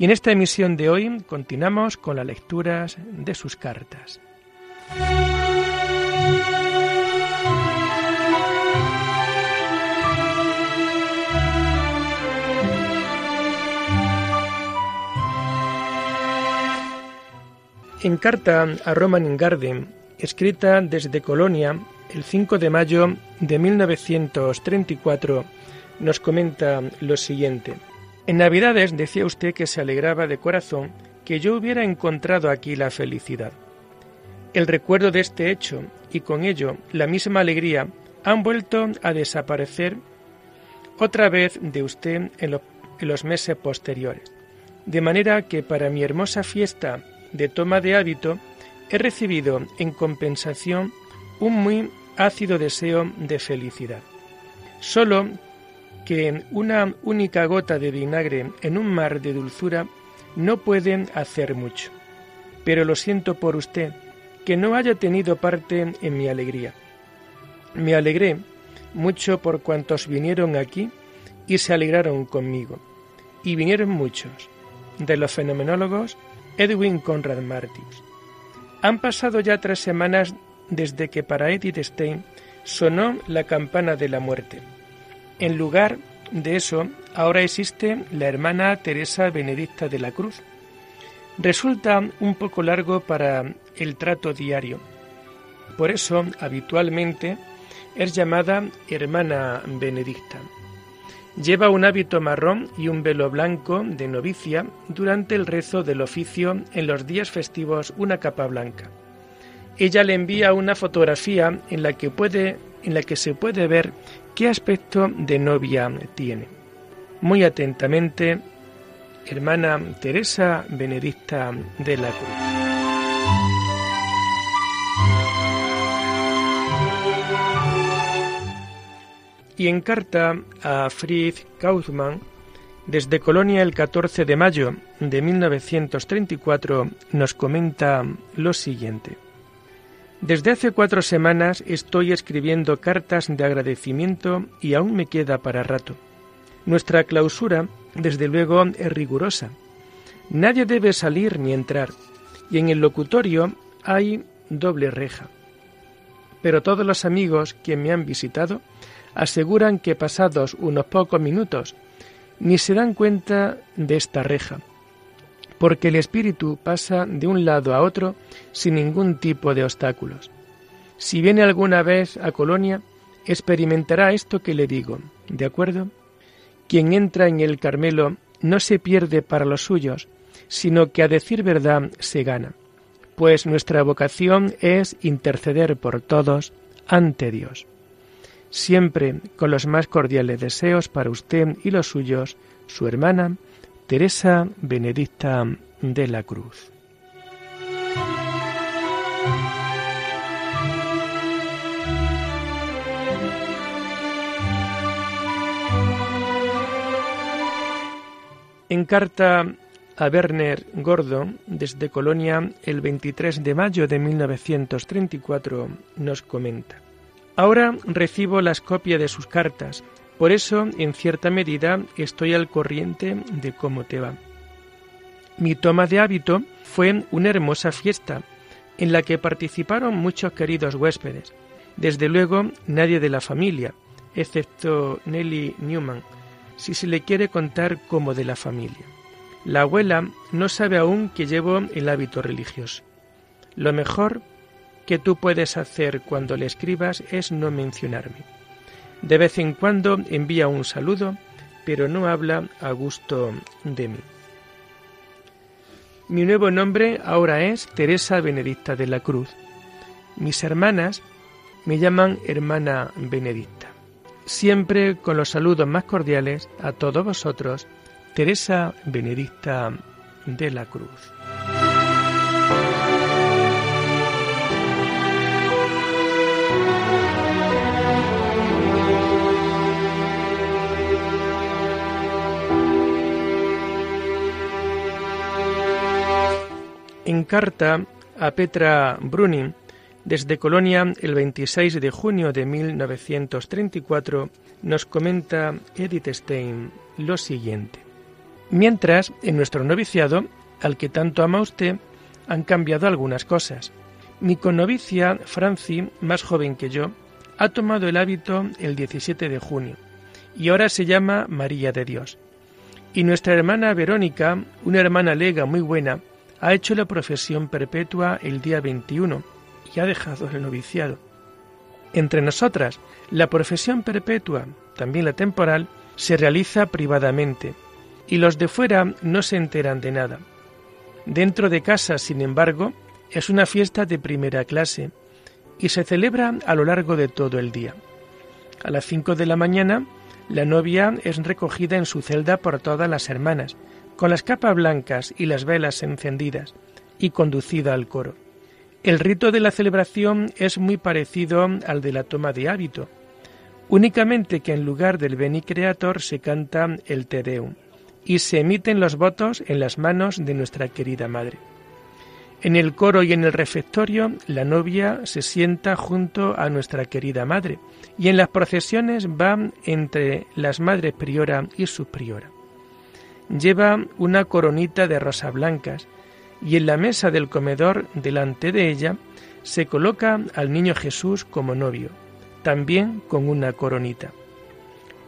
Y en esta emisión de hoy continuamos con las lecturas de sus cartas. En carta a Roman Garden, escrita desde Colonia el 5 de mayo de 1934, nos comenta lo siguiente. En Navidades decía usted que se alegraba de corazón que yo hubiera encontrado aquí la felicidad. El recuerdo de este hecho y con ello la misma alegría han vuelto a desaparecer otra vez de usted en, los meses posteriores. De manera que para mi hermosa fiesta de toma de hábito he recibido en compensación un muy ácido deseo de felicidad. Solo que una única gota de vinagre en un mar de dulzura no pueden hacer mucho. Pero lo siento por usted, que no haya tenido parte en mi alegría. Me alegré mucho por cuantos vinieron aquí y se alegraron conmigo. Y vinieron muchos, de los fenomenólogos Edwin Conrad Martins. Han pasado ya tres semanas desde que para Edith Stein sonó la campana de la muerte. En lugar de eso, ahora existe la hermana Teresa Benedicta de la Cruz. Resulta un poco largo para el trato diario. Por eso, habitualmente, es llamada hermana Benedicta. Lleva un hábito marrón y un velo blanco de novicia durante el rezo del oficio en los días festivos una capa blanca. Ella le envía una fotografía en la que puede en la que se puede ver qué aspecto de novia tiene. Muy atentamente, hermana Teresa Benedicta de la Cruz. Y en carta a Fritz Kaufmann, desde Colonia el 14 de mayo de 1934, nos comenta lo siguiente. Desde hace cuatro semanas estoy escribiendo cartas de agradecimiento y aún me queda para rato. Nuestra clausura, desde luego, es rigurosa. Nadie debe salir ni entrar, y en el locutorio hay doble reja. Pero todos los amigos que me han visitado aseguran que pasados unos pocos minutos ni se dan cuenta de esta reja, porque el espíritu pasa de un lado a otro sin ningún tipo de obstáculos. Si viene alguna vez a Colonia, experimentará esto que le digo, ¿de acuerdo? Quien entra en el Carmelo no se pierde para los suyos, sino que a decir verdad se gana, pues nuestra vocación es interceder por todos ante Dios. Siempre con los más cordiales deseos para usted y los suyos, su hermana, Teresa Benedicta de la Cruz. En carta a Werner Gordo desde Colonia el 23 de mayo de 1934 nos comenta. Ahora recibo las copias de sus cartas por eso, en cierta medida, estoy al corriente de cómo te va. Mi toma de hábito fue una hermosa fiesta, en la que participaron muchos queridos huéspedes. Desde luego, nadie de la familia, excepto Nelly Newman, si se le quiere contar como de la familia. La abuela no sabe aún que llevo el hábito religioso. Lo mejor que tú puedes hacer cuando le escribas es no mencionarme. De vez en cuando envía un saludo, pero no habla a gusto de mí. Mi nuevo nombre ahora es Teresa Benedicta de la Cruz. Mis hermanas me llaman hermana Benedicta. Siempre con los saludos más cordiales a todos vosotros, Teresa Benedicta de la Cruz. Carta a Petra Brunin, desde Colonia, el 26 de junio de 1934, nos comenta Edith Stein lo siguiente. Mientras, en nuestro noviciado, al que tanto ama usted, han cambiado algunas cosas. Mi connovicia, Franci, más joven que yo, ha tomado el hábito el 17 de junio y ahora se llama María de Dios. Y nuestra hermana Verónica, una hermana lega muy buena, ha hecho la profesión perpetua el día 21 y ha dejado el noviciado. Entre nosotras, la profesión perpetua, también la temporal, se realiza privadamente y los de fuera no se enteran de nada. Dentro de casa, sin embargo, es una fiesta de primera clase y se celebra a lo largo de todo el día. A las cinco de la mañana, la novia es recogida en su celda por todas las hermanas, con las capas blancas y las velas encendidas, y conducida al coro. El rito de la celebración es muy parecido al de la toma de hábito, únicamente que en lugar del Beni Creator se canta el Te Deum y se emiten los votos en las manos de nuestra querida Madre. En el coro y en el refectorio la novia se sienta junto a nuestra querida Madre y en las procesiones va entre las Madres Priora y Subpriora. Lleva una coronita de rosas blancas y en la mesa del comedor delante de ella se coloca al niño Jesús como novio, también con una coronita.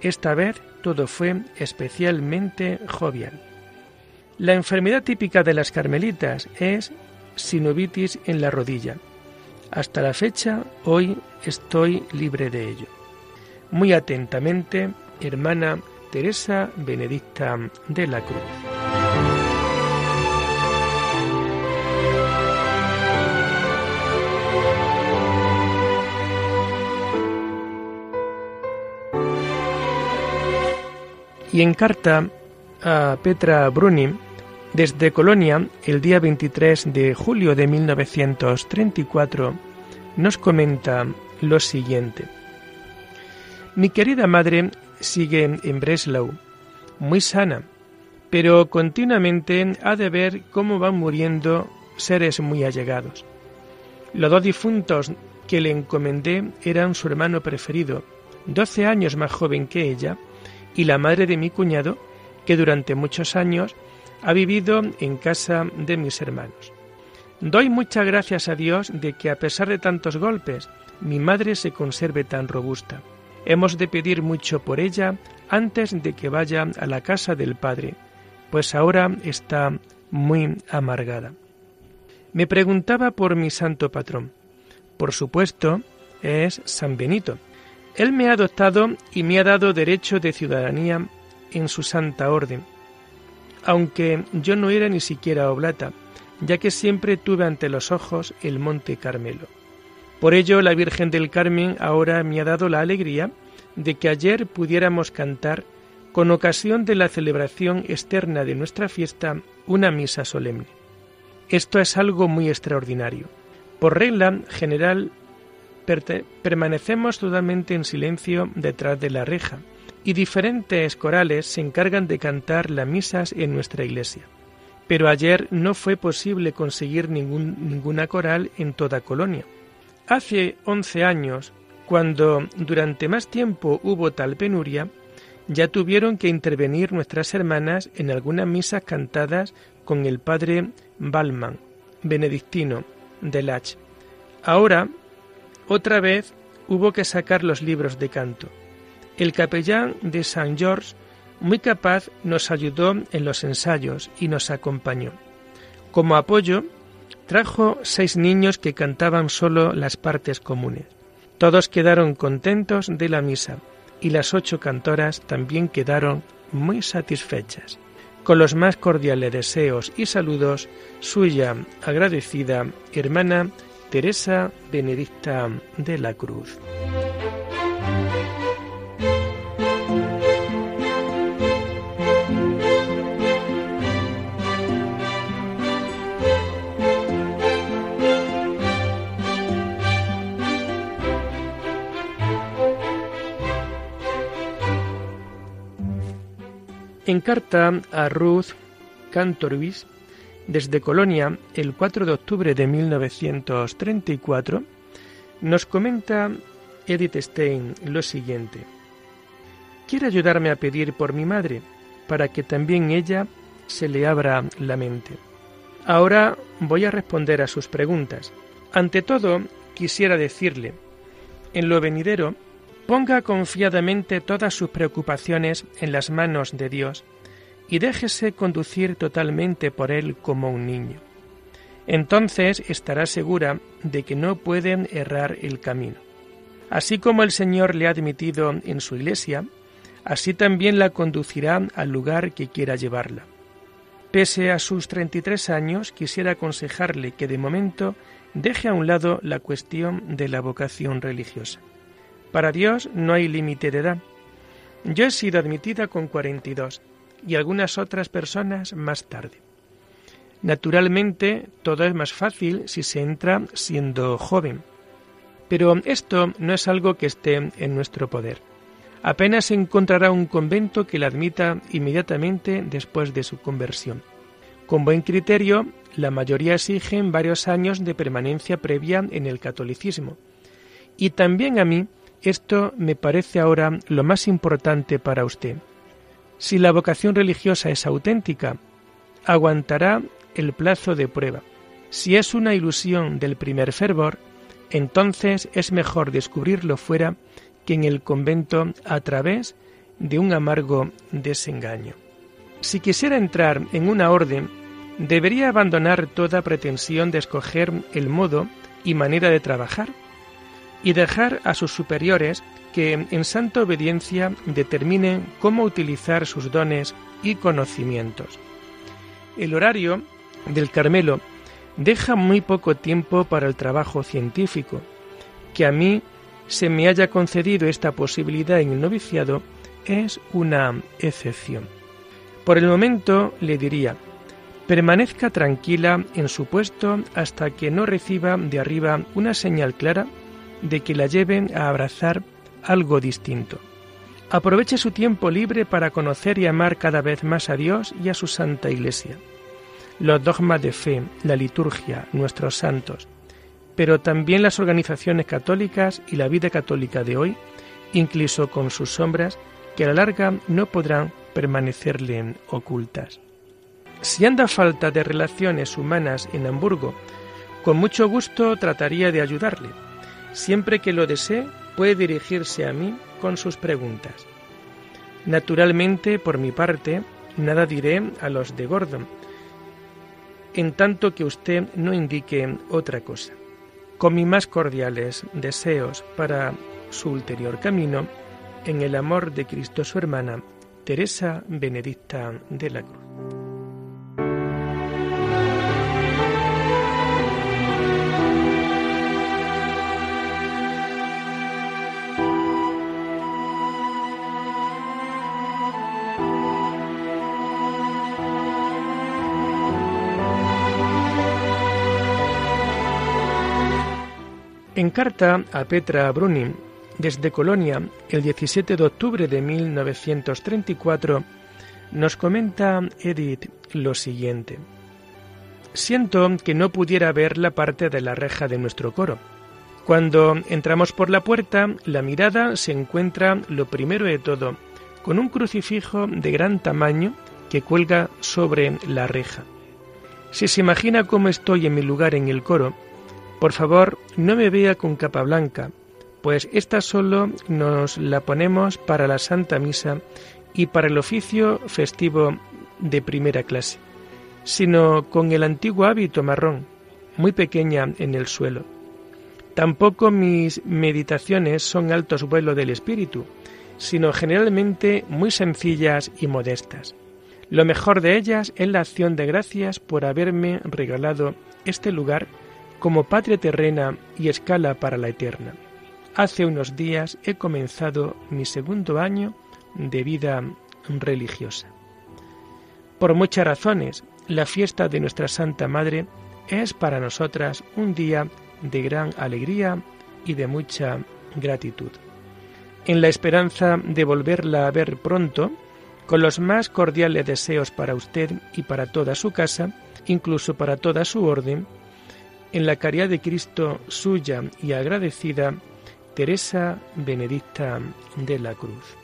Esta vez todo fue especialmente jovial. La enfermedad típica de las carmelitas es sinovitis en la rodilla. Hasta la fecha, hoy estoy libre de ello. Muy atentamente, hermana Teresa Benedicta de la Cruz. Y en carta a Petra Bruni, desde Colonia, el día 23 de julio de 1934, nos comenta lo siguiente. Mi querida madre sigue en Breslau, muy sana, pero continuamente ha de ver cómo van muriendo seres muy allegados. Los dos difuntos que le encomendé eran su hermano preferido, doce años más joven que ella, y la madre de mi cuñado, que durante muchos años ha vivido en casa de mis hermanos. Doy muchas gracias a Dios de que a pesar de tantos golpes, mi madre se conserve tan robusta. Hemos de pedir mucho por ella antes de que vaya a la casa del Padre, pues ahora está muy amargada. Me preguntaba por mi santo patrón. Por supuesto, es San Benito. Él me ha adoptado y me ha dado derecho de ciudadanía en su santa orden, aunque yo no era ni siquiera oblata, ya que siempre tuve ante los ojos el monte Carmelo. Por ello la Virgen del Carmen ahora me ha dado la alegría de que ayer pudiéramos cantar, con ocasión de la celebración externa de nuestra fiesta, una misa solemne. Esto es algo muy extraordinario. Por regla general, permanecemos totalmente en silencio detrás de la reja, y diferentes corales se encargan de cantar las misas en nuestra iglesia. Pero ayer no fue posible conseguir ninguna coral en toda Colonia. Hace once años, cuando durante más tiempo hubo tal penuria, ya tuvieron que intervenir nuestras hermanas en algunas misas cantadas con el padre Balman, benedictino, de Lach. Ahora, otra vez, hubo que sacar los libros de canto. El capellán de San George, muy capaz, nos ayudó en los ensayos y nos acompañó. Como apoyo, Trajo seis niños que cantaban solo las partes comunes. Todos quedaron contentos de la misa y las ocho cantoras también quedaron muy satisfechas. Con los más cordiales deseos y saludos, suya agradecida hermana Teresa Benedicta de la Cruz. En carta a Ruth Cantorvis, desde Colonia, el 4 de octubre de 1934, nos comenta Edith Stein lo siguiente. Quiere ayudarme a pedir por mi madre, para que también ella se le abra la mente. Ahora voy a responder a sus preguntas. Ante todo, quisiera decirle, en lo venidero, ponga confiadamente todas sus preocupaciones en las manos de Dios y déjese conducir totalmente por Él como un niño. Entonces estará segura de que no pueden errar el camino. Así como el Señor le ha admitido en su iglesia, así también la conducirá al lugar que quiera llevarla. Pese a sus 33 años, quisiera aconsejarle que de momento deje a un lado la cuestión de la vocación religiosa. Para Dios no hay límite de edad. Yo he sido admitida con 42 y algunas otras personas más tarde. Naturalmente, todo es más fácil si se entra siendo joven. Pero esto no es algo que esté en nuestro poder. Apenas encontrará un convento que la admita inmediatamente después de su conversión. Con buen criterio, la mayoría exigen varios años de permanencia previa en el catolicismo. Y también a mí esto me parece ahora lo más importante para usted. Si la vocación religiosa es auténtica, aguantará el plazo de prueba. Si es una ilusión del primer fervor, entonces es mejor descubrirlo fuera que en el convento a través de un amargo desengaño. Si quisiera entrar en una orden, debería abandonar toda pretensión de escoger el modo y manera de trabajar y dejar a sus superiores que en santa obediencia determinen cómo utilizar sus dones y conocimientos. El horario del Carmelo deja muy poco tiempo para el trabajo científico. Que a mí se me haya concedido esta posibilidad en el noviciado es una excepción. Por el momento le diría, permanezca tranquila en su puesto hasta que no reciba de arriba una señal clara de que la lleven a abrazar algo distinto. Aproveche su tiempo libre para conocer y amar cada vez más a Dios y a su Santa Iglesia. Los dogmas de fe, la liturgia, nuestros santos, pero también las organizaciones católicas y la vida católica de hoy, incluso con sus sombras, que a la larga no podrán permanecerle ocultas. Si anda falta de relaciones humanas en Hamburgo, con mucho gusto trataría de ayudarle. Siempre que lo desee, puede dirigirse a mí con sus preguntas. Naturalmente, por mi parte, nada diré a los de Gordon, en tanto que usted no indique otra cosa. Con mis más cordiales deseos para su ulterior camino, en el amor de Cristo su hermana, Teresa Benedicta de la Cruz. En carta a Petra Brunin desde Colonia, el 17 de octubre de 1934, nos comenta Edith lo siguiente. Siento que no pudiera ver la parte de la reja de nuestro coro. Cuando entramos por la puerta, la mirada se encuentra, lo primero de todo, con un crucifijo de gran tamaño que cuelga sobre la reja. Si se imagina cómo estoy en mi lugar en el coro, por favor, no me vea con capa blanca, pues esta solo nos la ponemos para la Santa Misa y para el oficio festivo de primera clase, sino con el antiguo hábito marrón, muy pequeña en el suelo. Tampoco mis meditaciones son altos vuelos del espíritu, sino generalmente muy sencillas y modestas. Lo mejor de ellas es la acción de gracias por haberme regalado este lugar como patria terrena y escala para la eterna. Hace unos días he comenzado mi segundo año de vida religiosa. Por muchas razones, la fiesta de nuestra Santa Madre es para nosotras un día de gran alegría y de mucha gratitud. En la esperanza de volverla a ver pronto, con los más cordiales deseos para usted y para toda su casa, incluso para toda su orden, en la caridad de Cristo suya y agradecida, Teresa Benedicta de la Cruz.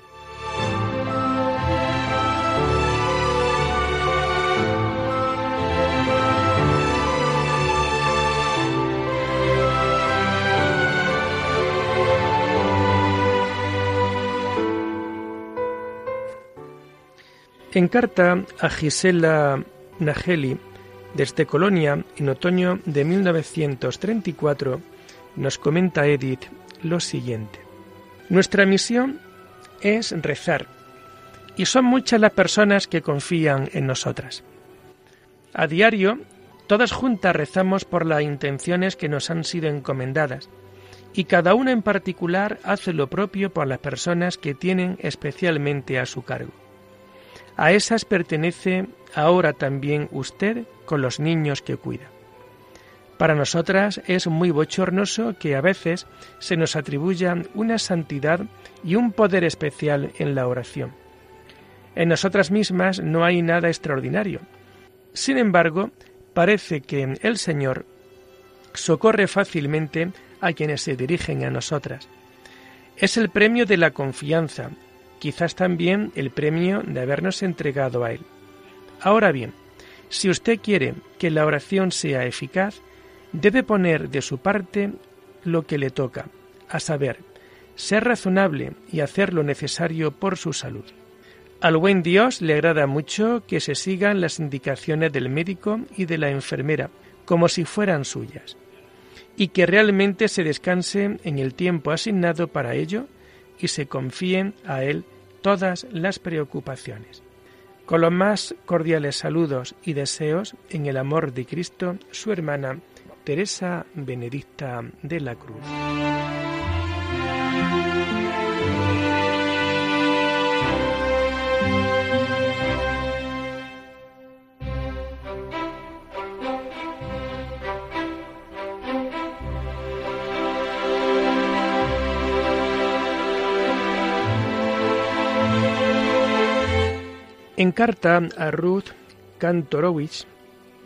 En carta a Gisela Nageli desde Colonia en otoño de 1934 nos comenta Edith lo siguiente. Nuestra misión es rezar y son muchas las personas que confían en nosotras. A diario, todas juntas rezamos por las intenciones que nos han sido encomendadas y cada una en particular hace lo propio por las personas que tienen especialmente a su cargo. A esas pertenece ahora también usted con los niños que cuida. Para nosotras es muy bochornoso que a veces se nos atribuya una santidad y un poder especial en la oración. En nosotras mismas no hay nada extraordinario. Sin embargo, parece que el Señor socorre fácilmente a quienes se dirigen a nosotras. Es el premio de la confianza, quizás también el premio de habernos entregado a Él. Ahora bien, si usted quiere que la oración sea eficaz, debe poner de su parte lo que le toca, a saber, ser razonable y hacer lo necesario por su salud. Al buen Dios le agrada mucho que se sigan las indicaciones del médico y de la enfermera, como si fueran suyas, y que realmente se descanse en el tiempo asignado para ello y se confíen a Él todas las preocupaciones. Con los más cordiales saludos y deseos en el amor de Cristo, su hermana Teresa Benedicta de la Cruz. En carta a Ruth Kantorowicz,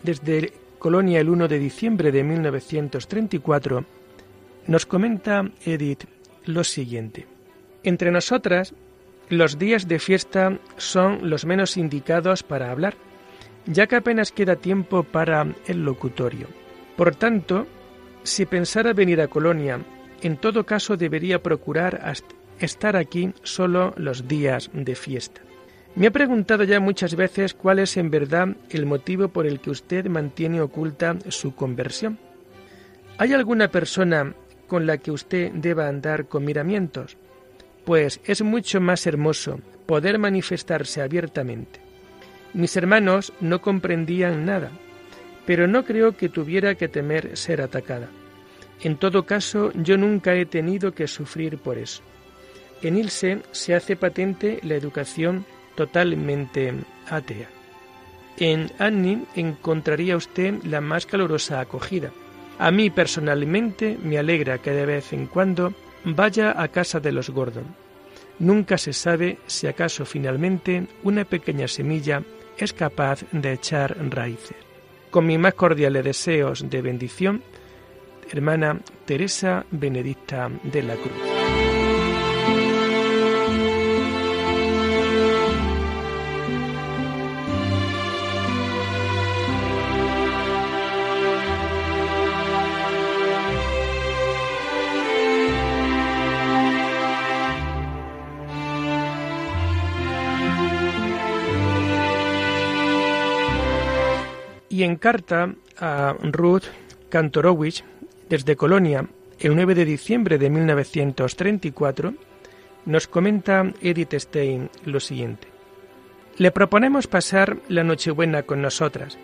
desde Colonia el 1 de diciembre de 1934, nos comenta Edith lo siguiente. Entre nosotras, los días de fiesta son los menos indicados para hablar, ya que apenas queda tiempo para el locutorio. Por tanto, si pensara venir a Colonia, en todo caso debería procurar estar aquí solo los días de fiesta. Me ha preguntado ya muchas veces cuál es en verdad el motivo por el que usted mantiene oculta su conversión. ¿Hay alguna persona con la que usted deba andar con miramientos? Pues es mucho más hermoso poder manifestarse abiertamente. Mis hermanos no comprendían nada, pero no creo que tuviera que temer ser atacada. En todo caso, yo nunca he tenido que sufrir por eso. En Ilse se hace patente la educación totalmente atea. En Annie encontraría usted la más calurosa acogida. A mí personalmente me alegra que de vez en cuando vaya a casa de los Gordon. Nunca se sabe si acaso finalmente una pequeña semilla es capaz de echar raíces. Con mis más cordiales deseos de bendición, hermana Teresa Benedicta de la Cruz. Y en carta a Ruth Kantorowicz, desde Colonia, el 9 de diciembre de 1934, nos comenta Edith Stein lo siguiente. Le proponemos pasar la Nochebuena con nosotras.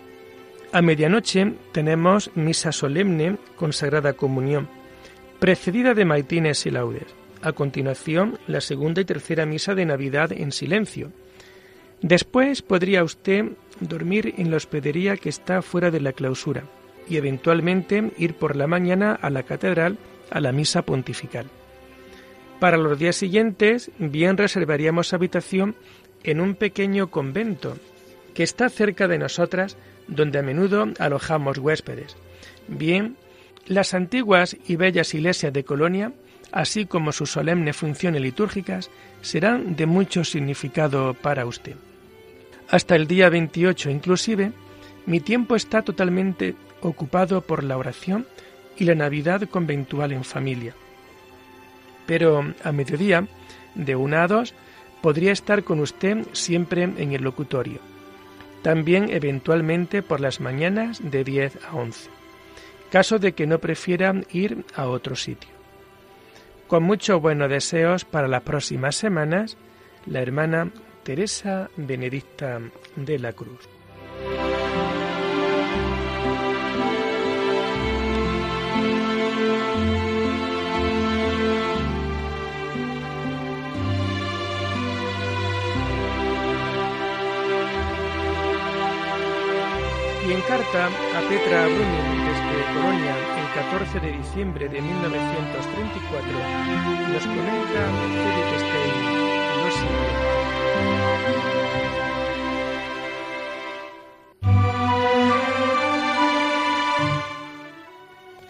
A medianoche tenemos misa solemne con Sagrada Comunión, precedida de maitines y laudes. A continuación, la segunda y tercera misa de Navidad en silencio, Después podría usted dormir en la hospedería que está fuera de la clausura y eventualmente ir por la mañana a la catedral a la misa pontifical. Para los días siguientes, bien reservaríamos habitación en un pequeño convento que está cerca de nosotras, donde a menudo alojamos huéspedes. Bien, las antiguas y bellas iglesias de Colonia, así como sus solemnes funciones litúrgicas, serán de mucho significado para usted. Hasta el día 28 inclusive, mi tiempo está totalmente ocupado por la oración y la Navidad conventual en familia. Pero a mediodía, de una a dos, podría estar con usted siempre en el locutorio. También eventualmente por las mañanas de 10 a 11, caso de que no prefiera ir a otro sitio. Con muchos buenos deseos para las próximas semanas, la hermana Teresa Benedicta de la Cruz. Y en carta a Petra Brunin desde Colonia el 14 de diciembre de 1934 nos comenta Edith Stein lo siguiente.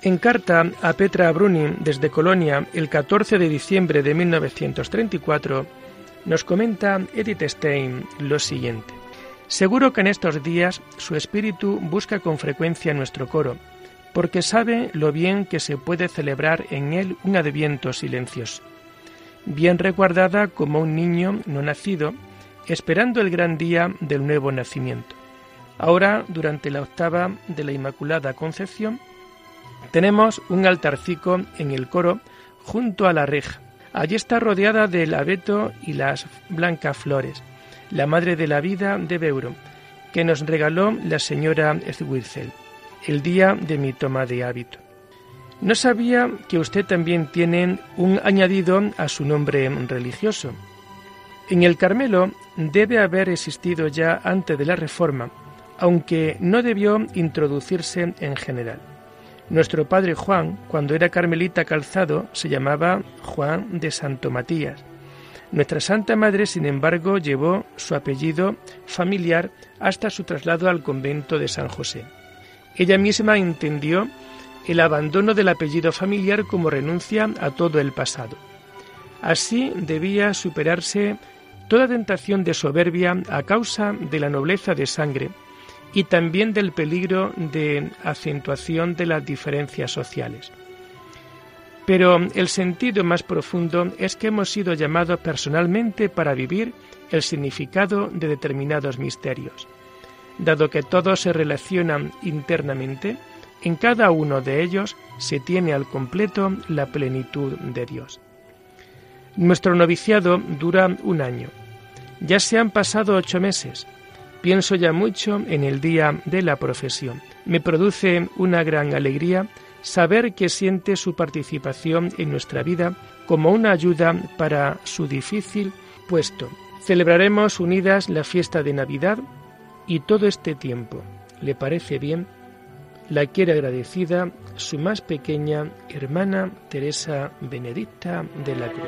En carta a Petra Brunin desde Colonia el 14 de diciembre de 1934 nos comenta Edith Stein lo siguiente. Seguro que en estos días su espíritu busca con frecuencia nuestro coro, porque sabe lo bien que se puede celebrar en él un adviento silencioso, bien reguardada como un niño no nacido, esperando el gran día del nuevo nacimiento. Ahora, durante la octava de la Inmaculada Concepción, tenemos un altarcico en el coro junto a la reja. Allí está rodeada del abeto y las blancas flores la Madre de la Vida de Beuro, que nos regaló la señora Zwirzel, el día de mi toma de hábito. No sabía que usted también tiene un añadido a su nombre religioso. En el Carmelo debe haber existido ya antes de la Reforma, aunque no debió introducirse en general. Nuestro padre Juan, cuando era carmelita calzado, se llamaba Juan de Santo Matías, nuestra Santa Madre, sin embargo, llevó su apellido familiar hasta su traslado al convento de San José. Ella misma entendió el abandono del apellido familiar como renuncia a todo el pasado. Así debía superarse toda tentación de soberbia a causa de la nobleza de sangre y también del peligro de acentuación de las diferencias sociales. Pero el sentido más profundo es que hemos sido llamados personalmente para vivir el significado de determinados misterios. Dado que todos se relacionan internamente, en cada uno de ellos se tiene al completo la plenitud de Dios. Nuestro noviciado dura un año. Ya se han pasado ocho meses. Pienso ya mucho en el día de la profesión. Me produce una gran alegría saber que siente su participación en nuestra vida como una ayuda para su difícil puesto. Celebraremos unidas la fiesta de Navidad y todo este tiempo, ¿le parece bien? La quiere agradecida su más pequeña hermana Teresa Benedicta de la Cruz.